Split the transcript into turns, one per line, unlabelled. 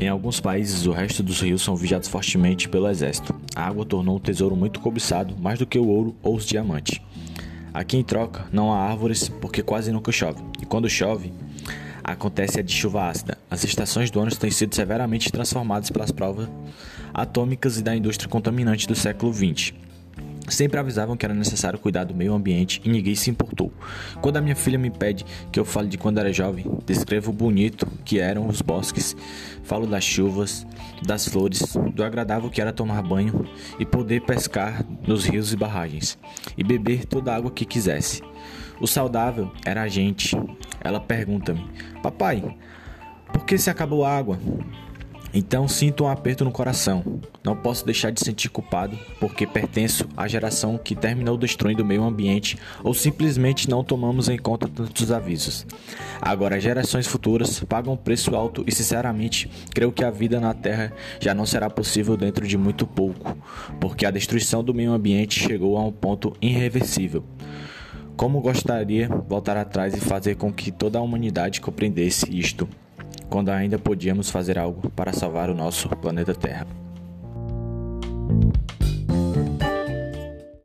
Em alguns países, o resto dos rios são vigiados fortemente pelo exército. A água tornou um tesouro muito cobiçado, mais do que o ouro ou os diamantes. Aqui em troca, não há árvores porque quase nunca chove. E quando chove, acontece a de chuva ácida. As estações do ano têm sido severamente transformadas pelas provas atômicas e da indústria contaminante do século XX. Sempre avisavam que era necessário cuidar do meio ambiente e ninguém se importou. Quando a minha filha me pede que eu fale de quando era jovem, descrevo o bonito que eram os bosques, falo das chuvas, das flores, do agradável que era tomar banho e poder pescar nos rios e barragens e beber toda a água que quisesse. O saudável era a gente. Ela pergunta-me: Papai, por que se acabou a água? Então sinto um aperto no coração. Não posso deixar de sentir culpado porque pertenço à geração que terminou destruindo o meio ambiente ou simplesmente não tomamos em conta tantos avisos. Agora, gerações futuras pagam um preço alto e, sinceramente, creio que a vida na Terra já não será possível dentro de muito pouco, porque a destruição do meio ambiente chegou a um ponto irreversível. Como gostaria voltar atrás e fazer com que toda a humanidade compreendesse isto quando ainda podíamos fazer algo para salvar o nosso planeta Terra.